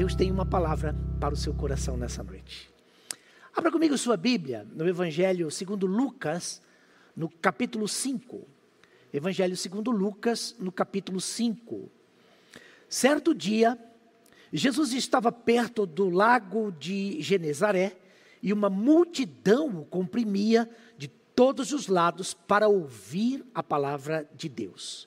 Deus tem uma palavra para o seu coração nessa noite. Abra comigo sua Bíblia no Evangelho segundo Lucas, no capítulo 5. Evangelho segundo Lucas, no capítulo 5. Certo dia, Jesus estava perto do lago de Genezaré e uma multidão o comprimia de todos os lados para ouvir a palavra de Deus.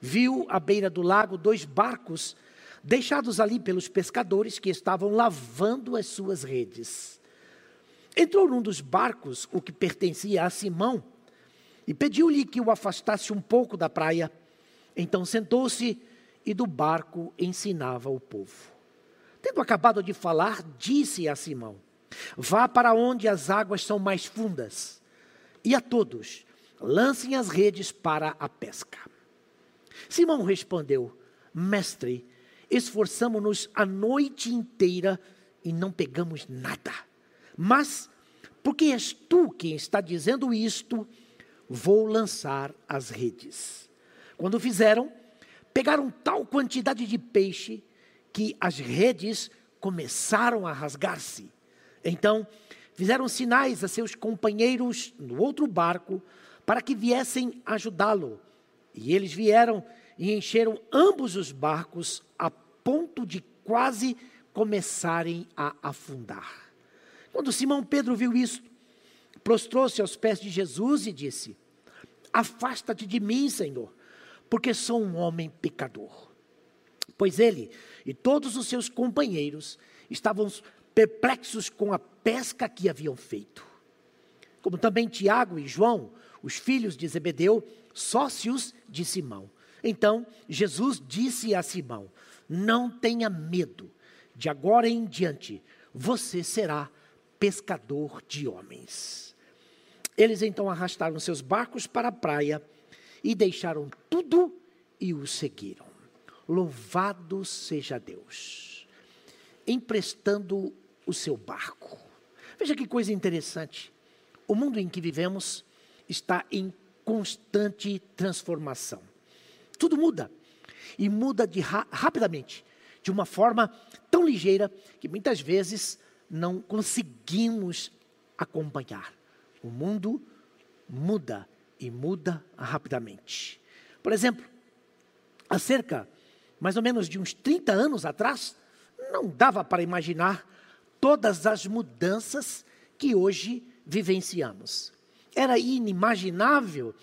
Viu à beira do lago dois barcos deixados ali pelos pescadores que estavam lavando as suas redes. Entrou num dos barcos, o que pertencia a Simão, e pediu-lhe que o afastasse um pouco da praia. Então sentou-se e do barco ensinava o povo. Tendo acabado de falar, disse a Simão: Vá para onde as águas são mais fundas, e a todos lancem as redes para a pesca. Simão respondeu: Mestre, esforçamo-nos a noite inteira e não pegamos nada. Mas, porque és tu quem está dizendo isto, vou lançar as redes. Quando fizeram, pegaram tal quantidade de peixe que as redes começaram a rasgar-se. Então, fizeram sinais a seus companheiros no outro barco para que viessem ajudá-lo. E eles vieram e encheram ambos os barcos a ponto de quase começarem a afundar. Quando Simão Pedro viu isso, prostrou-se aos pés de Jesus e disse: Afasta-te de mim, Senhor, porque sou um homem pecador. Pois ele e todos os seus companheiros estavam perplexos com a pesca que haviam feito. Como também Tiago e João, os filhos de Zebedeu, sócios de Simão. Então Jesus disse a Simão: Não tenha medo, de agora em diante você será pescador de homens. Eles então arrastaram seus barcos para a praia e deixaram tudo e o seguiram. Louvado seja Deus, emprestando o seu barco. Veja que coisa interessante. O mundo em que vivemos está em constante transformação. Tudo muda. E muda de ra rapidamente, de uma forma tão ligeira que muitas vezes não conseguimos acompanhar. O mundo muda e muda rapidamente. Por exemplo, há cerca mais ou menos de uns 30 anos atrás, não dava para imaginar todas as mudanças que hoje vivenciamos. Era inimaginável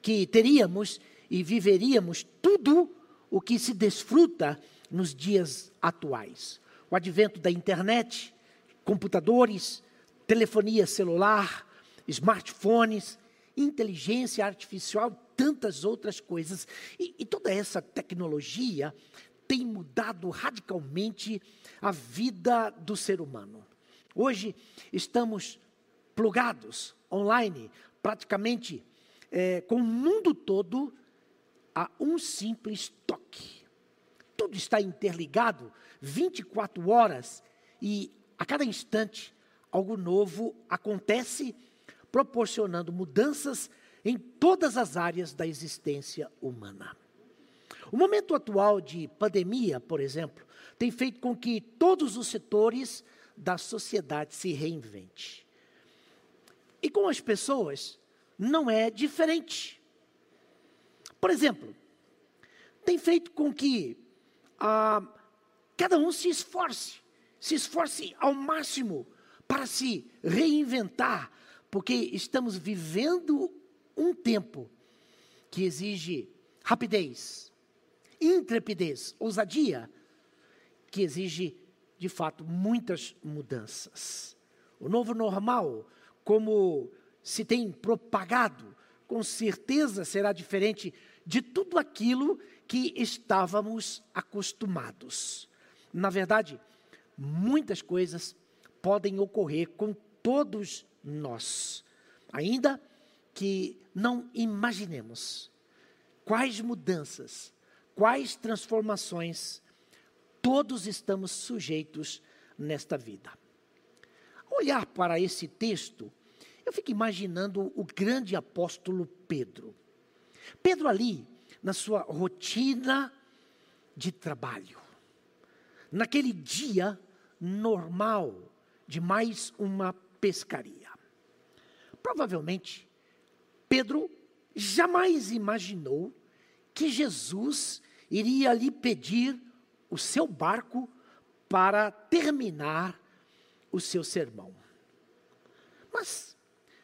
que teríamos e viveríamos tudo o que se desfruta nos dias atuais. O advento da internet, computadores, telefonia celular, smartphones, inteligência artificial, tantas outras coisas. E, e toda essa tecnologia tem mudado radicalmente a vida do ser humano. Hoje estamos plugados online, praticamente é, com o mundo todo a um simples toque. Tudo está interligado 24 horas e a cada instante algo novo acontece, proporcionando mudanças em todas as áreas da existência humana. O momento atual de pandemia, por exemplo, tem feito com que todos os setores da sociedade se reinvente. E com as pessoas não é diferente. Por exemplo, tem feito com que ah, cada um se esforce, se esforce ao máximo para se reinventar, porque estamos vivendo um tempo que exige rapidez, intrepidez, ousadia, que exige, de fato, muitas mudanças. O novo normal, como se tem propagado, com certeza será diferente de tudo aquilo que estávamos acostumados. Na verdade, muitas coisas podem ocorrer com todos nós, ainda que não imaginemos quais mudanças, quais transformações todos estamos sujeitos nesta vida. Olhar para esse texto, eu fico imaginando o grande apóstolo Pedro. Pedro ali, na sua rotina de trabalho, naquele dia normal de mais uma pescaria. Provavelmente, Pedro jamais imaginou que Jesus iria lhe pedir o seu barco para terminar o seu sermão. Mas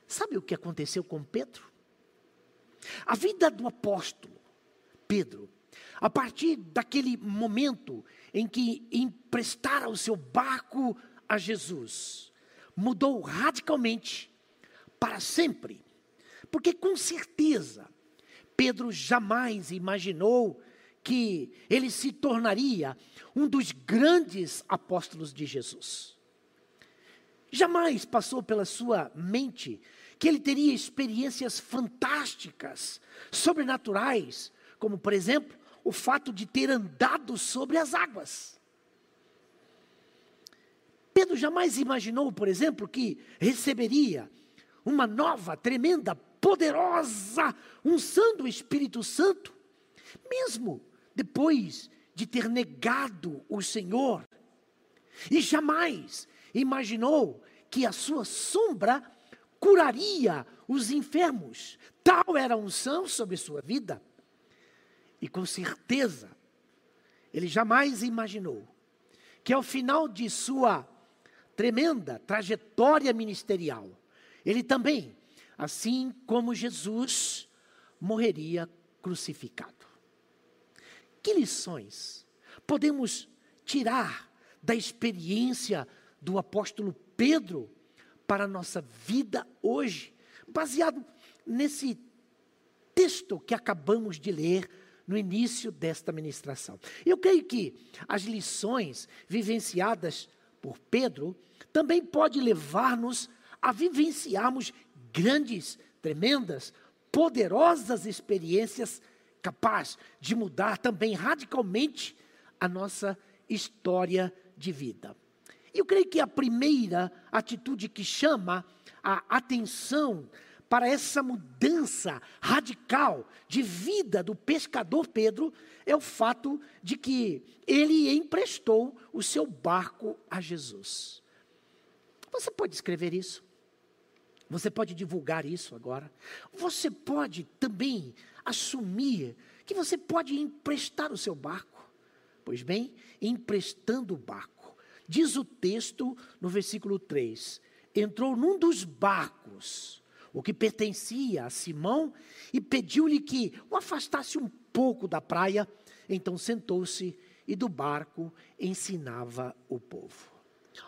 sabe o que aconteceu com Pedro? A vida do apóstolo Pedro, a partir daquele momento em que emprestara o seu barco a Jesus, mudou radicalmente para sempre. Porque com certeza Pedro jamais imaginou que ele se tornaria um dos grandes apóstolos de Jesus. Jamais passou pela sua mente que ele teria experiências fantásticas, sobrenaturais, como por exemplo, o fato de ter andado sobre as águas. Pedro jamais imaginou, por exemplo, que receberia uma nova, tremenda, poderosa unção do Espírito Santo, mesmo depois de ter negado o Senhor. E jamais imaginou que a sua sombra curaria os enfermos. Tal era a unção sobre sua vida. E com certeza, ele jamais imaginou que ao final de sua tremenda trajetória ministerial, ele também, assim como Jesus, morreria crucificado. Que lições podemos tirar da experiência do apóstolo Pedro para a nossa vida hoje, baseado nesse texto que acabamos de ler no início desta ministração. Eu creio que as lições vivenciadas por Pedro também pode levar-nos a vivenciarmos grandes, tremendas, poderosas experiências capazes de mudar também radicalmente a nossa história de vida. Eu creio que a primeira atitude que chama a atenção para essa mudança radical de vida do pescador Pedro é o fato de que ele emprestou o seu barco a Jesus. Você pode escrever isso? Você pode divulgar isso agora? Você pode também assumir que você pode emprestar o seu barco? Pois bem, emprestando o barco. Diz o texto no versículo 3: entrou num dos barcos o que pertencia a Simão, e pediu-lhe que o afastasse um pouco da praia. Então sentou-se e do barco ensinava o povo.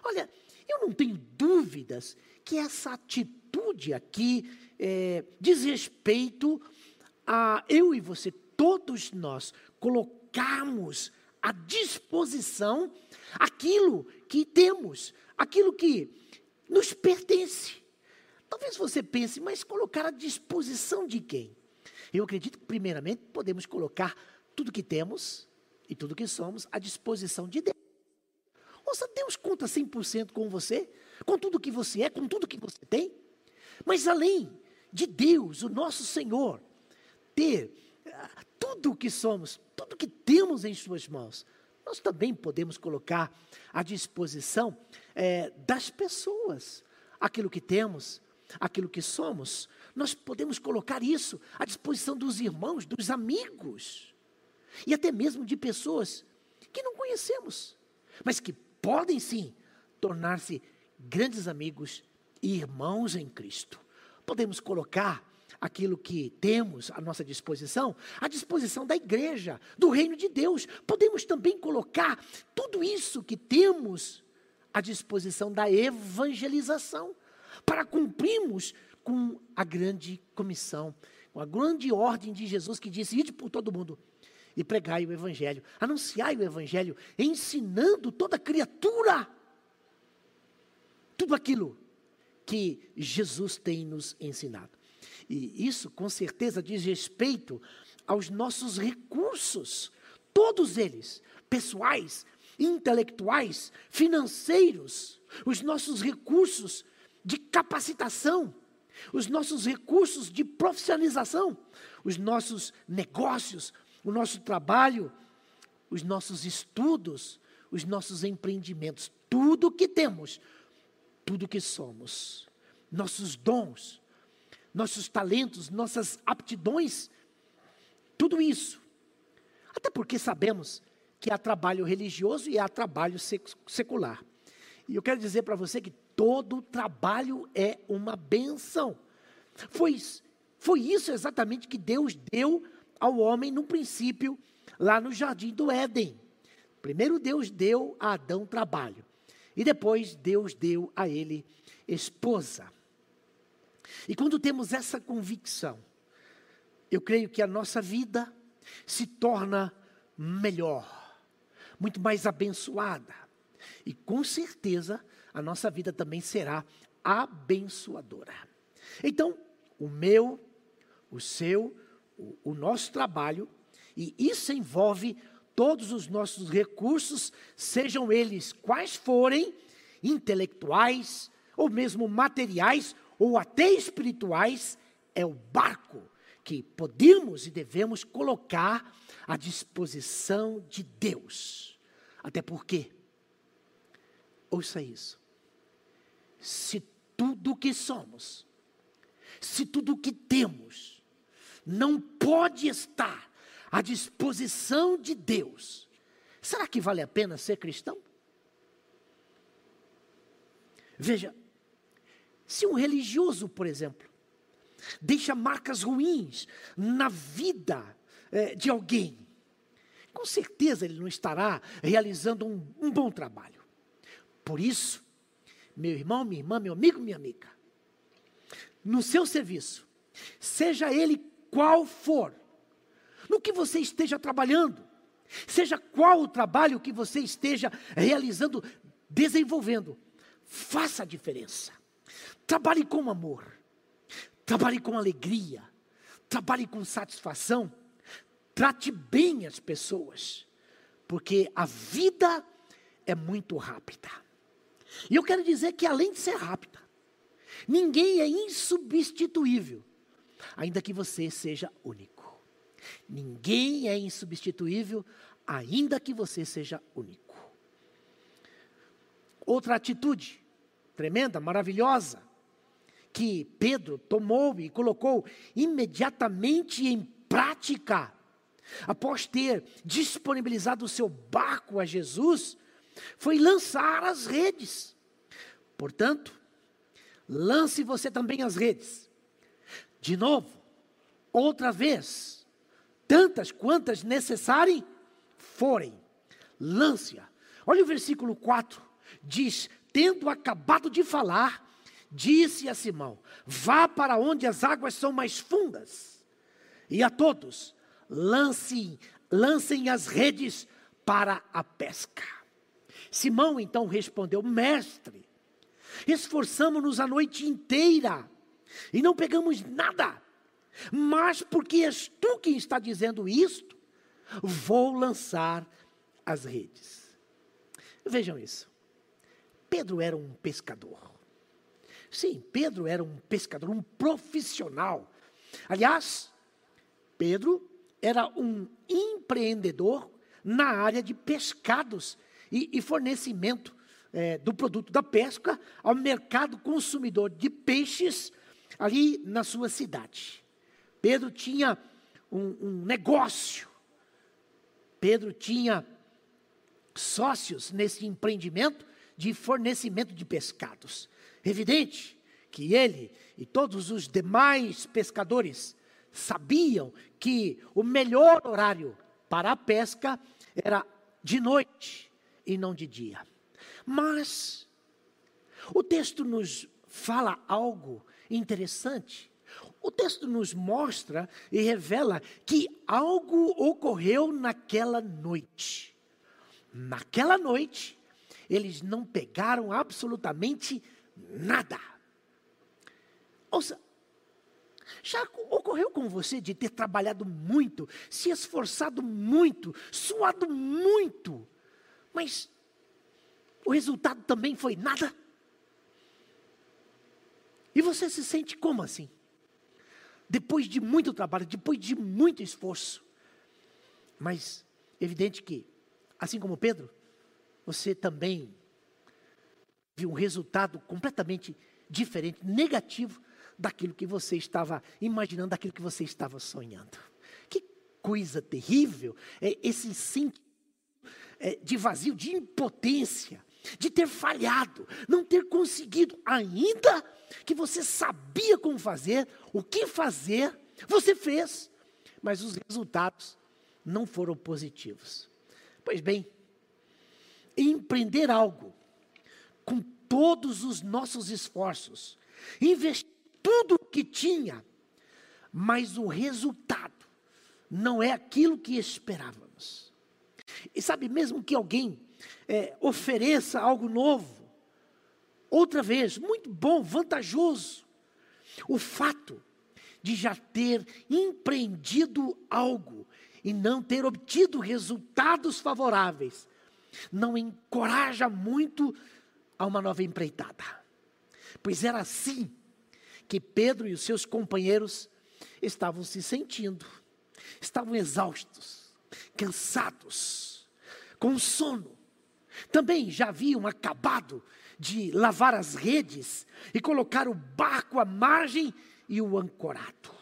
Olha, eu não tenho dúvidas que essa atitude aqui é, diz respeito a eu e você, todos nós, colocarmos à disposição aquilo que temos, aquilo que nos pertence. Talvez você pense, mas colocar à disposição de quem? Eu acredito que, primeiramente, podemos colocar tudo que temos e tudo que somos à disposição de Deus. Ouça, Deus conta 100% com você, com tudo que você é, com tudo que você tem. Mas além de Deus, o nosso Senhor, ter tudo o que somos, tudo que temos em Suas mãos, nós também podemos colocar à disposição é, das pessoas aquilo que temos, aquilo que somos, nós podemos colocar isso à disposição dos irmãos, dos amigos, e até mesmo de pessoas que não conhecemos, mas que podem sim tornar-se grandes amigos e irmãos em Cristo. Podemos colocar aquilo que temos à nossa disposição, à disposição da igreja, do reino de Deus. Podemos também colocar tudo isso que temos à disposição da evangelização para cumprirmos com a grande comissão, com a grande ordem de Jesus que disse: ide por todo mundo e pregai o Evangelho, anunciai o Evangelho, ensinando toda criatura tudo aquilo que Jesus tem nos ensinado. E isso, com certeza, diz respeito aos nossos recursos, todos eles, pessoais, intelectuais, financeiros, os nossos recursos de capacitação, os nossos recursos de profissionalização, os nossos negócios, o nosso trabalho, os nossos estudos, os nossos empreendimentos, tudo que temos, tudo que somos, nossos dons, nossos talentos, nossas aptidões, tudo isso. Até porque sabemos que há trabalho religioso e há trabalho secular. E eu quero dizer para você que todo trabalho é uma benção. Foi, foi isso exatamente que Deus deu ao homem no princípio, lá no jardim do Éden. Primeiro Deus deu a Adão trabalho. E depois Deus deu a ele esposa. E quando temos essa convicção, eu creio que a nossa vida se torna melhor, muito mais abençoada. E com certeza a nossa vida também será abençoadora. Então, o meu, o seu, o, o nosso trabalho, e isso envolve todos os nossos recursos, sejam eles quais forem, intelectuais, ou mesmo materiais, ou até espirituais, é o barco que podemos e devemos colocar à disposição de Deus. Até porque, ouça isso, se tudo que somos, se tudo que temos, não pode estar à disposição de Deus, será que vale a pena ser cristão? Veja, se um religioso, por exemplo, deixa marcas ruins na vida é, de alguém, com certeza ele não estará realizando um, um bom trabalho. Por isso, meu irmão, minha irmã, meu amigo, minha amiga, no seu serviço, seja ele qual for, no que você esteja trabalhando, seja qual o trabalho que você esteja realizando, desenvolvendo, faça a diferença. Trabalhe com amor, trabalhe com alegria, trabalhe com satisfação, trate bem as pessoas, porque a vida é muito rápida. E eu quero dizer que além de ser rápida, ninguém é insubstituível, ainda que você seja único. Ninguém é insubstituível, ainda que você seja único. Outra atitude tremenda, maravilhosa, que Pedro tomou e colocou imediatamente em prática, após ter disponibilizado o seu barco a Jesus, foi lançar as redes. Portanto, lance você também as redes. De novo, outra vez, tantas quantas necessárias forem, lance-a. Olha o versículo 4, diz: Tendo acabado de falar, disse a Simão: Vá para onde as águas são mais fundas, e a todos lancem, lancem as redes para a pesca. Simão então respondeu: Mestre, esforçamos-nos a noite inteira e não pegamos nada, mas porque és tu quem está dizendo isto, vou lançar as redes. Vejam isso. Pedro era um pescador. Sim, Pedro era um pescador, um profissional. Aliás, Pedro era um empreendedor na área de pescados e, e fornecimento é, do produto da pesca ao mercado consumidor de peixes ali na sua cidade. Pedro tinha um, um negócio, Pedro tinha sócios nesse empreendimento de fornecimento de pescados. Evidente que ele e todos os demais pescadores sabiam que o melhor horário para a pesca era de noite e não de dia. Mas o texto nos fala algo interessante. O texto nos mostra e revela que algo ocorreu naquela noite. Naquela noite, eles não pegaram absolutamente nada. Ouça, já ocorreu com você de ter trabalhado muito, se esforçado muito, suado muito, mas o resultado também foi nada? E você se sente como assim? Depois de muito trabalho, depois de muito esforço. Mas, evidente que, assim como Pedro, você também viu um resultado completamente diferente, negativo daquilo que você estava imaginando, daquilo que você estava sonhando. Que coisa terrível é esse sentimento é, de vazio, de impotência, de ter falhado, não ter conseguido, ainda que você sabia como fazer, o que fazer, você fez, mas os resultados não foram positivos. Pois bem, empreender algo com todos os nossos esforços, investir tudo o que tinha, mas o resultado não é aquilo que esperávamos. E sabe, mesmo que alguém é, ofereça algo novo, outra vez, muito bom, vantajoso, o fato de já ter empreendido algo e não ter obtido resultados favoráveis, não encoraja muito a uma nova empreitada. Pois era assim que Pedro e os seus companheiros estavam se sentindo. Estavam exaustos, cansados, com sono. Também já haviam acabado de lavar as redes e colocar o barco à margem e o ancorado.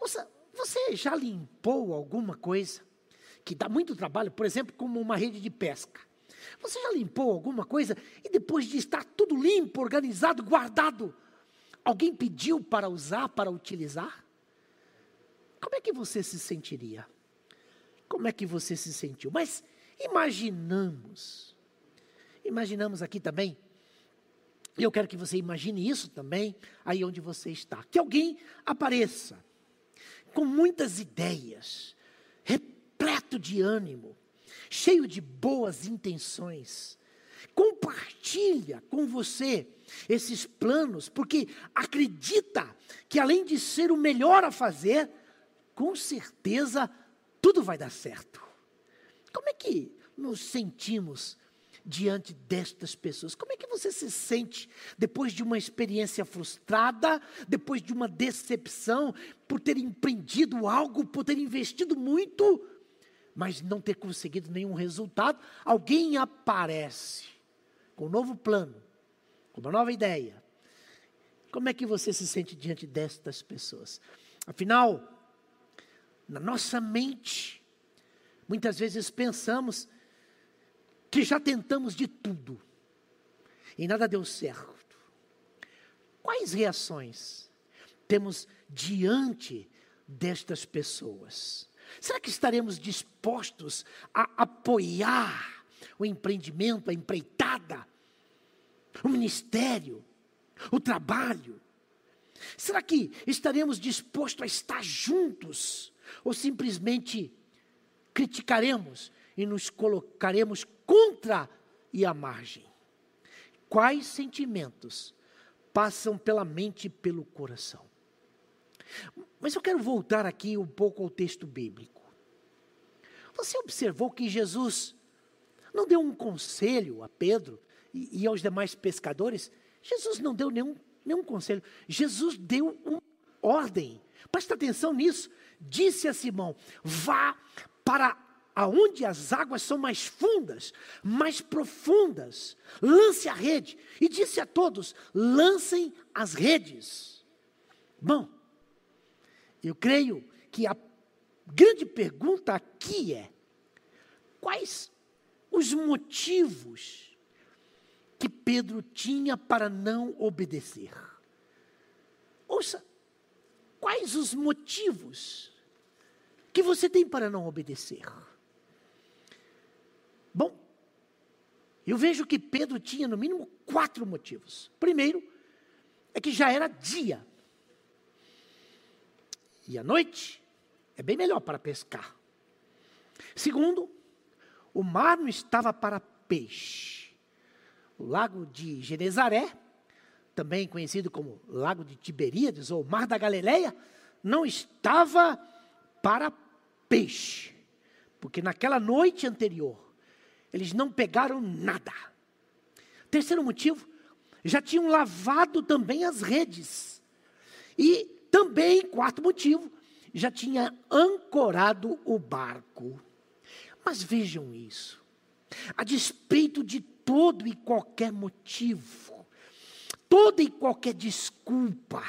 Ouça, você já limpou alguma coisa que dá muito trabalho, por exemplo, como uma rede de pesca? Você já limpou alguma coisa e depois de estar tudo limpo, organizado, guardado, alguém pediu para usar, para utilizar? Como é que você se sentiria? Como é que você se sentiu? Mas imaginamos, imaginamos aqui também e eu quero que você imagine isso também, aí onde você está. Que alguém apareça com muitas ideias, repleto de ânimo, cheio de boas intenções. Compartilha com você esses planos, porque acredita que além de ser o melhor a fazer, com certeza tudo vai dar certo. Como é que nos sentimos diante destas pessoas? Como é que você se sente depois de uma experiência frustrada, depois de uma decepção, por ter empreendido algo, por ter investido muito, mas não ter conseguido nenhum resultado? Alguém aparece com um novo plano, com uma nova ideia. Como é que você se sente diante destas pessoas? Afinal, na nossa mente, muitas vezes pensamos que já tentamos de tudo e nada deu certo. Quais reações temos diante destas pessoas? Será que estaremos dispostos a apoiar o empreendimento, a empreitada, o ministério, o trabalho? Será que estaremos dispostos a estar juntos ou simplesmente criticaremos e nos colocaremos contra e à margem. Quais sentimentos passam pela mente e pelo coração? Mas eu quero voltar aqui um pouco ao texto bíblico. Você observou que Jesus não deu um conselho a Pedro e, e aos demais pescadores? Jesus não deu nenhum, nenhum conselho. Jesus deu uma ordem. Presta atenção nisso. Disse a Simão: vá para aonde as águas são mais fundas, mais profundas, lance a rede. E disse a todos: lancem as redes. Bom, eu creio que a grande pergunta aqui é: quais os motivos que Pedro tinha para não obedecer? Ouça, quais os motivos que você tem para não obedecer? Bom, eu vejo que Pedro tinha no mínimo quatro motivos. Primeiro, é que já era dia. E à noite é bem melhor para pescar. Segundo, o mar não estava para peixe. O lago de Genezaré, também conhecido como Lago de Tiberíades ou Mar da Galileia, não estava para peixe. Porque naquela noite anterior, eles não pegaram nada. Terceiro motivo, já tinham lavado também as redes. E também, quarto motivo, já tinha ancorado o barco. Mas vejam isso. a despeito de todo e qualquer motivo, toda e qualquer desculpa,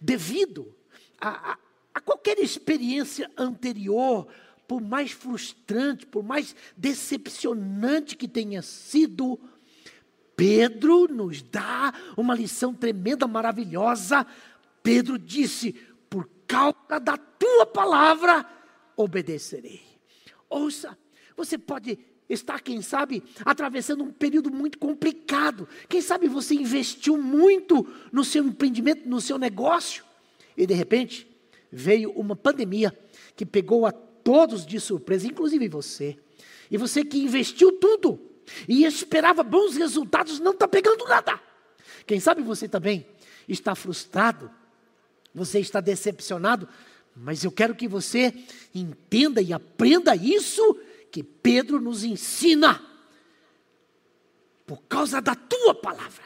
devido a, a, a qualquer experiência anterior, por mais frustrante, por mais decepcionante que tenha sido, Pedro nos dá uma lição tremenda, maravilhosa. Pedro disse: Por causa da tua palavra, obedecerei. Ouça, você pode estar, quem sabe, atravessando um período muito complicado. Quem sabe você investiu muito no seu empreendimento, no seu negócio, e de repente veio uma pandemia que pegou a todos de surpresa, inclusive você. E você que investiu tudo e esperava bons resultados, não está pegando nada. Quem sabe você também está frustrado, você está decepcionado, mas eu quero que você entenda e aprenda isso que Pedro nos ensina. Por causa da tua palavra,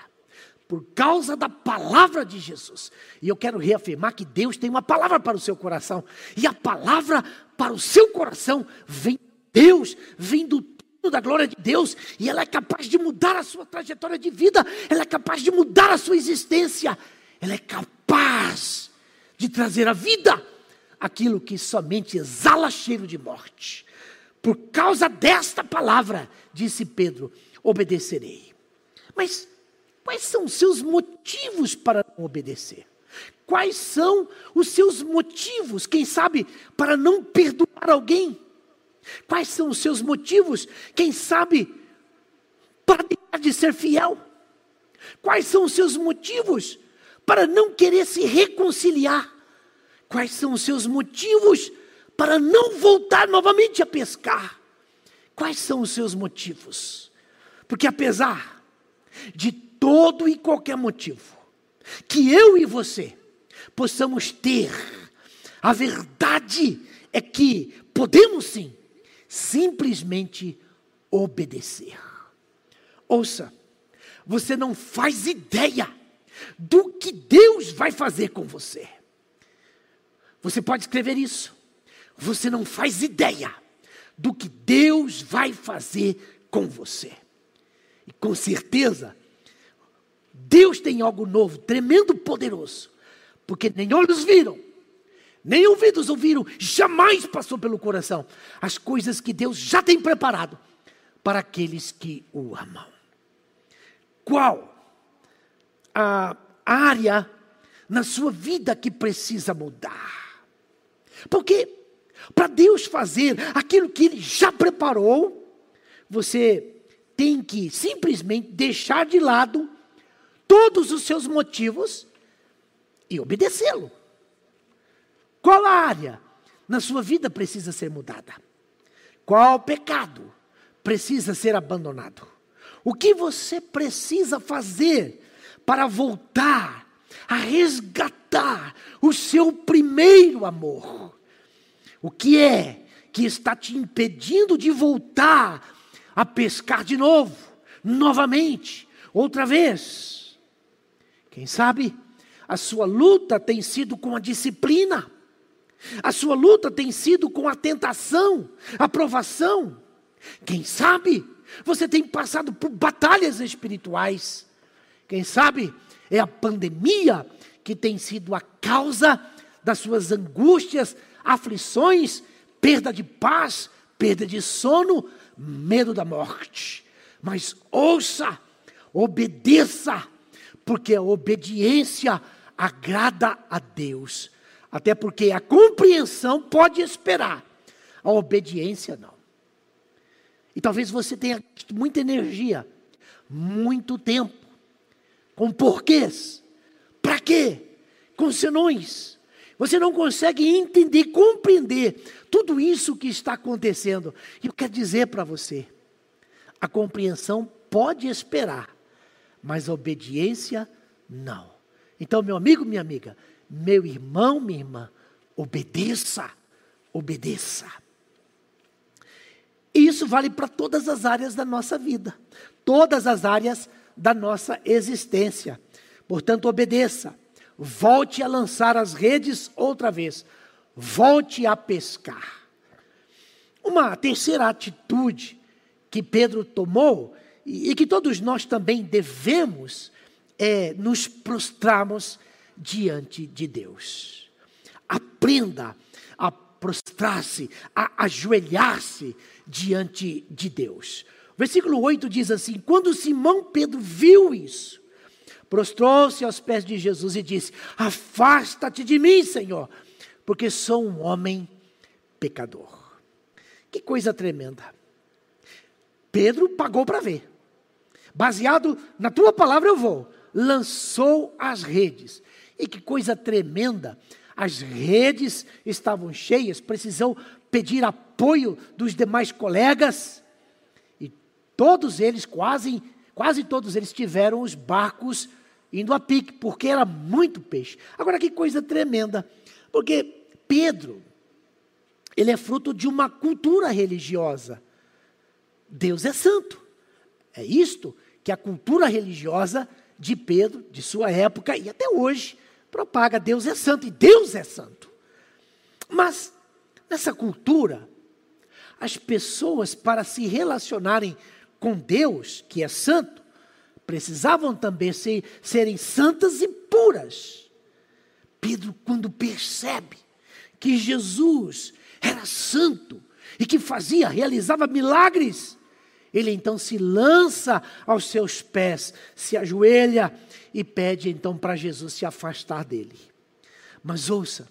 por causa da palavra de Jesus. E eu quero reafirmar que Deus tem uma palavra para o seu coração, e a palavra para o seu coração vem Deus, vem do da glória de Deus, e ela é capaz de mudar a sua trajetória de vida, ela é capaz de mudar a sua existência, ela é capaz de trazer à vida aquilo que somente exala cheiro de morte. Por causa desta palavra, disse Pedro, obedecerei. Mas quais são os seus motivos para não obedecer? Quais são os seus motivos, quem sabe, para não perdoar alguém? Quais são os seus motivos, quem sabe, para deixar de ser fiel? Quais são os seus motivos para não querer se reconciliar? Quais são os seus motivos para não voltar novamente a pescar? Quais são os seus motivos? Porque apesar de todo e qualquer motivo que eu e você possamos ter, a verdade é que podemos sim simplesmente obedecer. Ouça, você não faz ideia do que Deus vai fazer com você. Você pode escrever isso. Você não faz ideia do que Deus vai fazer com você. E com certeza, Deus tem algo novo, tremendo, poderoso, porque nem olhos viram, nem ouvidos ouviram, jamais passou pelo coração as coisas que Deus já tem preparado para aqueles que o amam. Qual a área na sua vida que precisa mudar? Porque para Deus fazer aquilo que Ele já preparou, você tem que simplesmente deixar de lado todos os seus motivos e obedecê-lo. Qual área na sua vida precisa ser mudada? Qual pecado precisa ser abandonado? O que você precisa fazer para voltar a resgatar o seu primeiro amor? O que é que está te impedindo de voltar a pescar de novo, novamente, outra vez? Quem sabe a sua luta tem sido com a disciplina a sua luta tem sido com a tentação, a provação. Quem sabe você tem passado por batalhas espirituais. Quem sabe é a pandemia que tem sido a causa das suas angústias, aflições, perda de paz, perda de sono, medo da morte. Mas ouça, obedeça, porque a obediência agrada a Deus. Até porque a compreensão pode esperar, a obediência não. E talvez você tenha muita energia, muito tempo, com porquês, para quê? Com senões. Você não consegue entender, compreender tudo isso que está acontecendo. E eu quero dizer para você: a compreensão pode esperar, mas a obediência não. Então, meu amigo, minha amiga, meu irmão, minha irmã, obedeça, obedeça. E isso vale para todas as áreas da nossa vida, todas as áreas da nossa existência. Portanto, obedeça. Volte a lançar as redes outra vez. Volte a pescar. Uma terceira atitude que Pedro tomou e, que todos nós também devemos é nos prostrarmos diante de Deus. Aprenda a prostrar-se, a ajoelhar-se diante de Deus. Versículo 8 diz assim: Quando Simão Pedro viu isso, prostrou-se aos pés de Jesus e disse: Afasta-te de mim, Senhor, porque sou um homem pecador. Que coisa tremenda. Pedro pagou para ver. Baseado na tua palavra eu vou. Lançou as redes. E que coisa tremenda. As redes estavam cheias, precisou pedir apoio dos demais colegas. Todos eles, quase, quase todos eles tiveram os barcos indo a pique, porque era muito peixe. Agora que coisa tremenda. Porque Pedro, ele é fruto de uma cultura religiosa. Deus é santo. É isto que a cultura religiosa de Pedro, de sua época e até hoje, propaga. Deus é santo e Deus é santo. Mas, nessa cultura, as pessoas, para se relacionarem com Deus, que é santo, precisavam também ser, serem santas e puras. Pedro, quando percebe que Jesus era santo e que fazia, realizava milagres, ele então se lança aos seus pés, se ajoelha e pede então para Jesus se afastar dele. Mas ouça,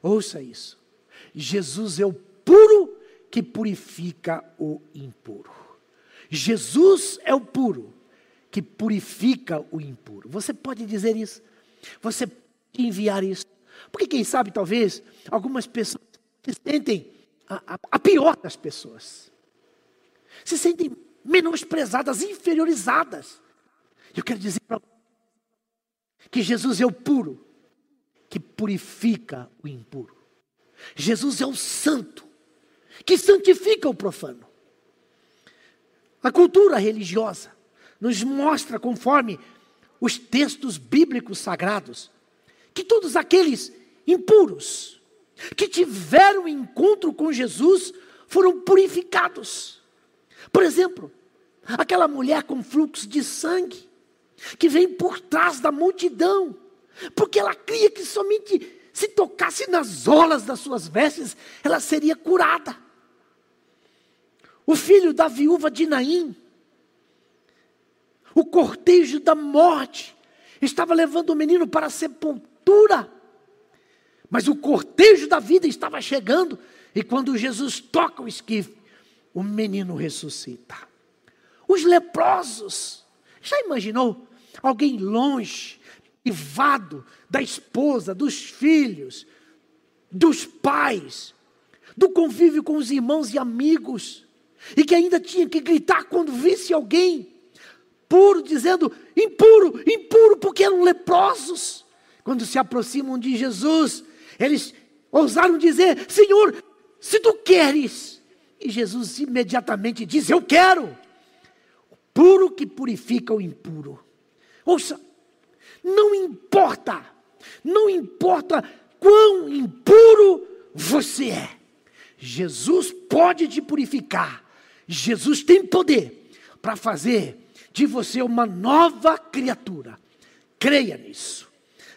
ouça isso. Jesus é o puro que purifica o impuro. Jesus é o puro que purifica o impuro. Você pode dizer isso? Você pode enviar isso? Porque quem sabe, talvez, algumas pessoas se sentem a, a, a pior das pessoas se sentem menosprezadas, inferiorizadas. Eu quero dizer para que Jesus é o puro, que purifica o impuro. Jesus é o santo, que santifica o profano. A cultura religiosa nos mostra, conforme os textos bíblicos sagrados, que todos aqueles impuros que tiveram encontro com Jesus foram purificados. Por exemplo, aquela mulher com fluxo de sangue, que vem por trás da multidão, porque ela cria que somente se tocasse nas olas das suas vestes, ela seria curada. O filho da viúva de Naim, o cortejo da morte, estava levando o menino para a sepultura, mas o cortejo da vida estava chegando, e quando Jesus toca o esquife, o menino ressuscita. Os leprosos, já imaginou? Alguém longe, privado da esposa, dos filhos, dos pais, do convívio com os irmãos e amigos, e que ainda tinha que gritar quando visse alguém puro, dizendo impuro, impuro, porque eram leprosos. Quando se aproximam de Jesus, eles ousaram dizer: Senhor, se tu queres, e Jesus imediatamente diz: Eu quero. O puro que purifica o impuro. Ouça, não importa, não importa quão impuro você é, Jesus pode te purificar. Jesus tem poder para fazer de você uma nova criatura. Creia nisso.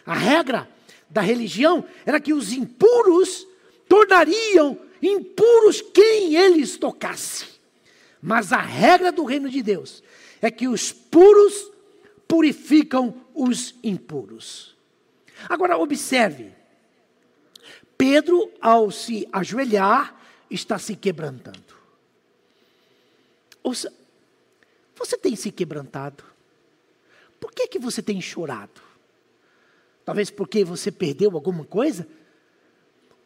A regra da religião era que os impuros tornariam impuros quem eles tocasse. Mas a regra do reino de Deus é que os puros purificam os impuros. Agora observe, Pedro, ao se ajoelhar, está se quebrantando. Ouça, você tem se quebrantado? Por que, que você tem chorado? Talvez porque você perdeu alguma coisa?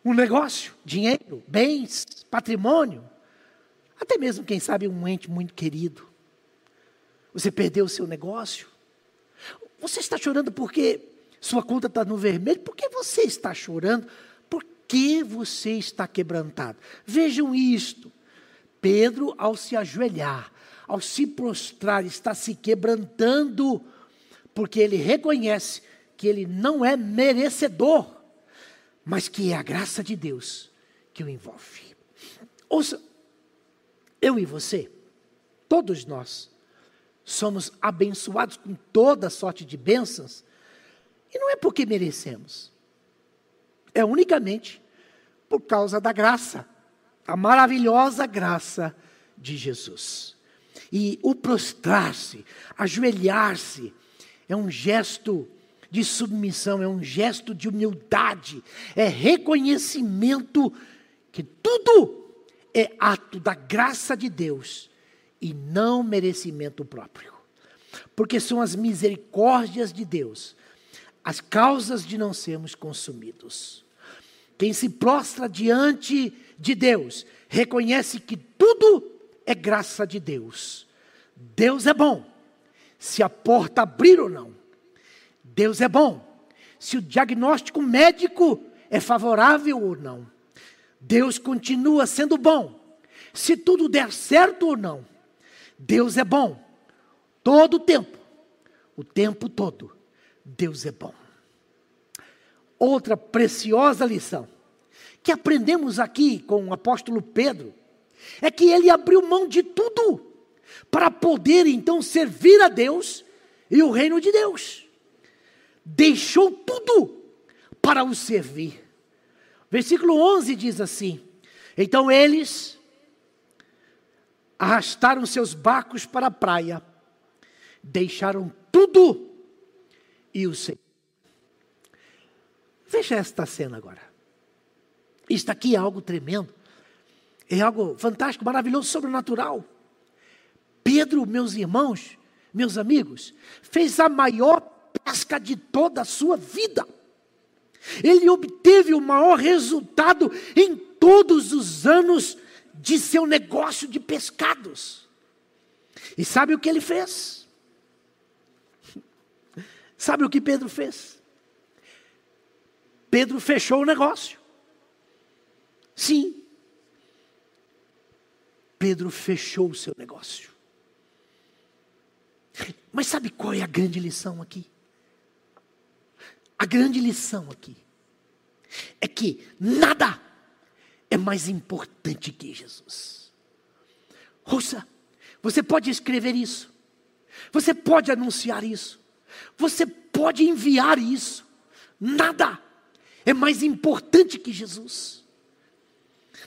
um negócio, dinheiro, bens, patrimônio, até mesmo, quem sabe, um ente muito querido. Você perdeu o seu negócio. Você está chorando porque sua conta está no vermelho. Por que você está chorando? Por que você está quebrantado? Vejam isto. Pedro, ao se ajoelhar, ao se prostrar, está se quebrantando, porque ele reconhece que ele não é merecedor mas que é a graça de Deus que o envolve. Ouça, eu e você, todos nós, somos abençoados com toda sorte de bênçãos, e não é porque merecemos, é unicamente por causa da graça, a maravilhosa graça de Jesus. E o prostrar-se, ajoelhar-se, é um gesto de submissão, é um gesto de humildade, é reconhecimento que tudo é ato da graça de Deus e não merecimento próprio. Porque são as misericórdias de Deus as causas de não sermos consumidos. Quem se prostra diante de Deus reconhece que tudo é graça de Deus. Deus é bom, se a porta abrir ou não. Deus é bom, se o diagnóstico médico é favorável ou não. Deus continua sendo bom, se tudo der certo ou não. Deus é bom, todo o tempo, o tempo todo. Deus é bom. Outra preciosa lição que aprendemos aqui com o apóstolo Pedro é que ele abriu mão de tudo para poder então servir a Deus e o reino de Deus. Deixou tudo para o servir. Versículo 11 diz assim: Então eles arrastaram seus barcos para a praia, deixaram tudo e o Senhor. Veja esta cena agora. Isto aqui é algo tremendo. É algo fantástico, maravilhoso, sobrenatural. Pedro, meus irmãos, meus amigos, fez a maior pesca de toda a sua vida. Ele obteve o maior resultado em todos os anos de seu negócio de pescados. E sabe o que ele fez? Sabe o que Pedro fez? Pedro fechou o negócio. Sim. Pedro fechou o seu negócio. Mas sabe qual é a grande lição aqui? A grande lição aqui é que nada é mais importante que Jesus. Ouça, você pode escrever isso, você pode anunciar isso, você pode enviar isso. Nada é mais importante que Jesus.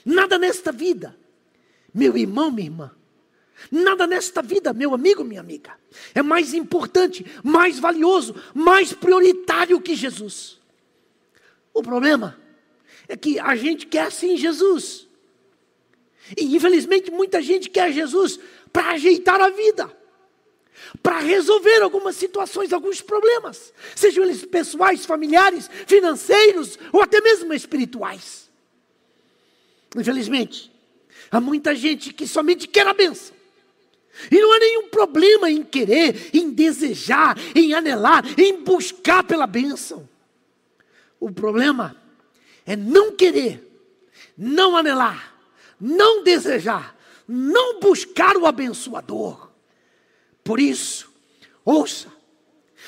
Nada nesta vida, meu irmão, minha irmã, nada nesta vida, meu amigo, minha amiga, é mais importante, mais valioso, mais prioritário que Jesus. O problema é que a gente quer sim Jesus. E infelizmente muita gente quer Jesus para ajeitar a vida para resolver algumas situações, alguns problemas, sejam eles pessoais, familiares, financeiros ou até mesmo espirituais. Infelizmente, há muita gente que somente quer a benção. E não há nenhum problema em querer, em desejar, em anelar, em buscar pela bênção. O problema é não querer, não anelar, não desejar, não buscar o abençoador. Por isso, ouça,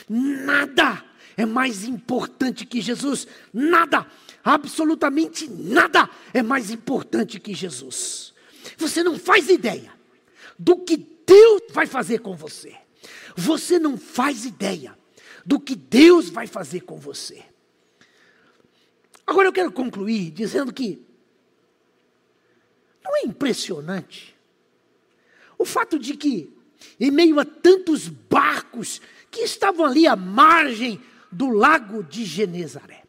nada é mais importante que Jesus, nada, absolutamente nada é mais importante que Jesus. Você não faz ideia do que Deus vai fazer com você. Você não faz ideia do que Deus vai fazer com você. Agora eu quero concluir dizendo que não é impressionante o fato de que em meio a tantos barcos que estavam ali à margem do lago de Genezaré,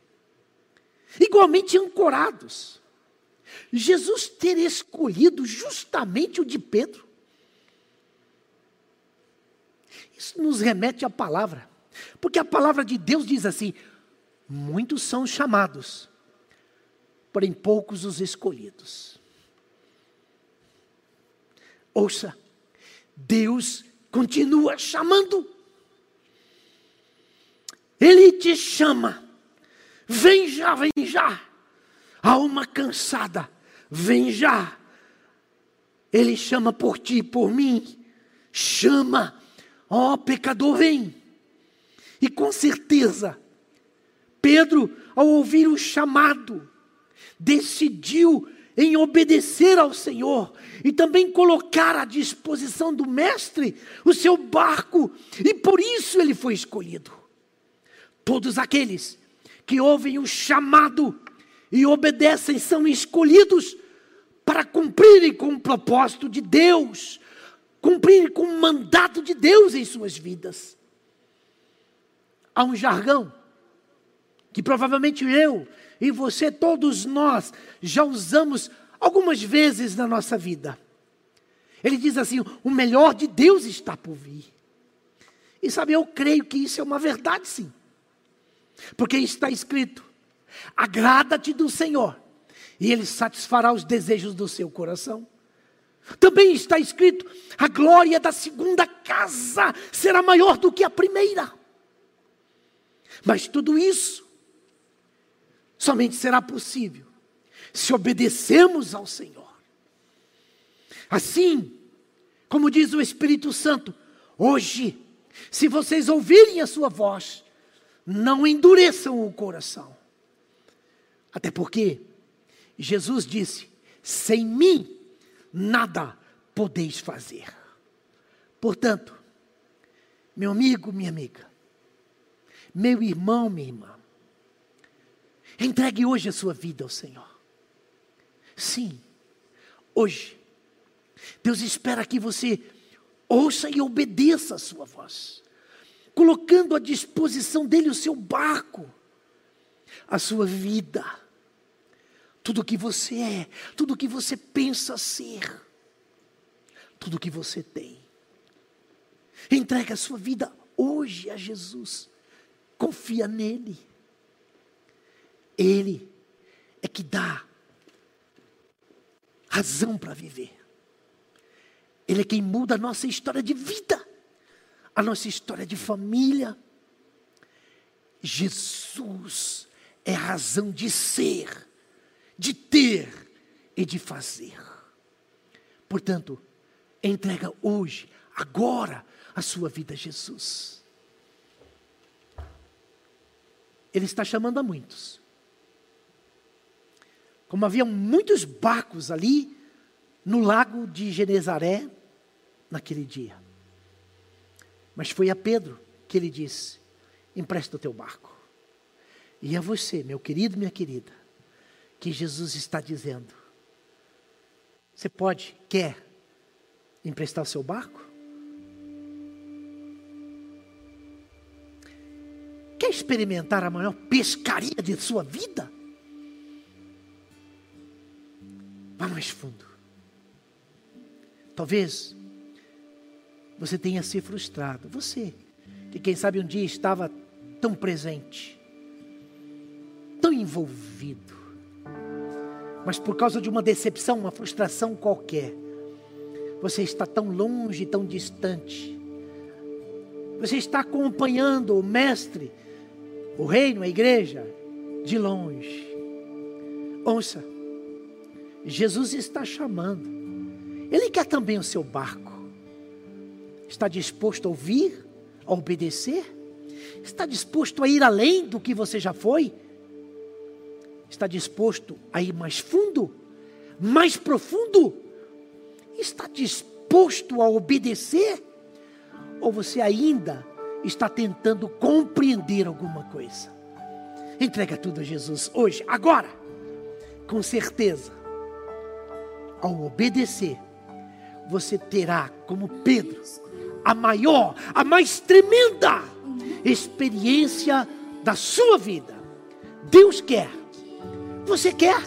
igualmente ancorados. Jesus ter escolhido justamente o de Pedro. Isso nos remete à palavra, porque a palavra de Deus diz assim: muitos são chamados, porém poucos os escolhidos. Ouça, Deus continua chamando. Ele te chama. Vem já, vem já. Alma cansada, vem já. Ele chama por ti, por mim. Chama. Ó oh, pecador, vem. E com certeza, Pedro, ao ouvir o chamado, decidiu em obedecer ao Senhor e também colocar à disposição do Mestre o seu barco, e por isso ele foi escolhido. Todos aqueles que ouvem o chamado e obedecem são escolhidos para cumprirem com o propósito de Deus, cumprirem com o mandato de Deus em suas vidas. Há um jargão que provavelmente eu e você, todos nós, já usamos algumas vezes na nossa vida. Ele diz assim: o melhor de Deus está por vir. E sabe, eu creio que isso é uma verdade, sim. Porque está escrito: agrada-te do Senhor, e Ele satisfará os desejos do seu coração. Também está escrito: a glória da segunda casa será maior do que a primeira. Mas tudo isso somente será possível se obedecemos ao Senhor. Assim, como diz o Espírito Santo, hoje, se vocês ouvirem a sua voz, não endureçam o coração. Até porque Jesus disse: sem mim nada podeis fazer. Portanto, meu amigo, minha amiga, meu irmão, minha irmã, Entregue hoje a sua vida ao Senhor. Sim, hoje. Deus espera que você ouça e obedeça a sua voz, colocando à disposição dele o seu barco, a sua vida, tudo o que você é, tudo o que você pensa ser, tudo o que você tem. Entregue a sua vida hoje a Jesus, confia nele. Ele é que dá razão para viver. Ele é quem muda a nossa história de vida, a nossa história de família. Jesus é razão de ser, de ter e de fazer. Portanto, entrega hoje, agora, a sua vida a Jesus. Ele está chamando a muitos. Como havia muitos barcos ali no lago de Genezaré naquele dia. Mas foi a Pedro que ele disse: empresta o teu barco. E a você, meu querido, minha querida, que Jesus está dizendo: você pode, quer emprestar o seu barco? Quer experimentar a maior pescaria de sua vida? Vá mais fundo. Talvez você tenha se frustrado. Você, que quem sabe um dia estava tão presente, tão envolvido, mas por causa de uma decepção, uma frustração qualquer, você está tão longe, tão distante. Você está acompanhando o Mestre, o Reino, a Igreja, de longe. Ouça, Jesus está chamando. Ele quer também o seu barco. Está disposto a ouvir, a obedecer? Está disposto a ir além do que você já foi? Está disposto a ir mais fundo? Mais profundo? Está disposto a obedecer? Ou você ainda está tentando compreender alguma coisa? Entrega tudo a Jesus hoje, agora, com certeza ao obedecer, você terá, como Pedro, a maior, a mais tremenda experiência da sua vida. Deus quer. Você quer?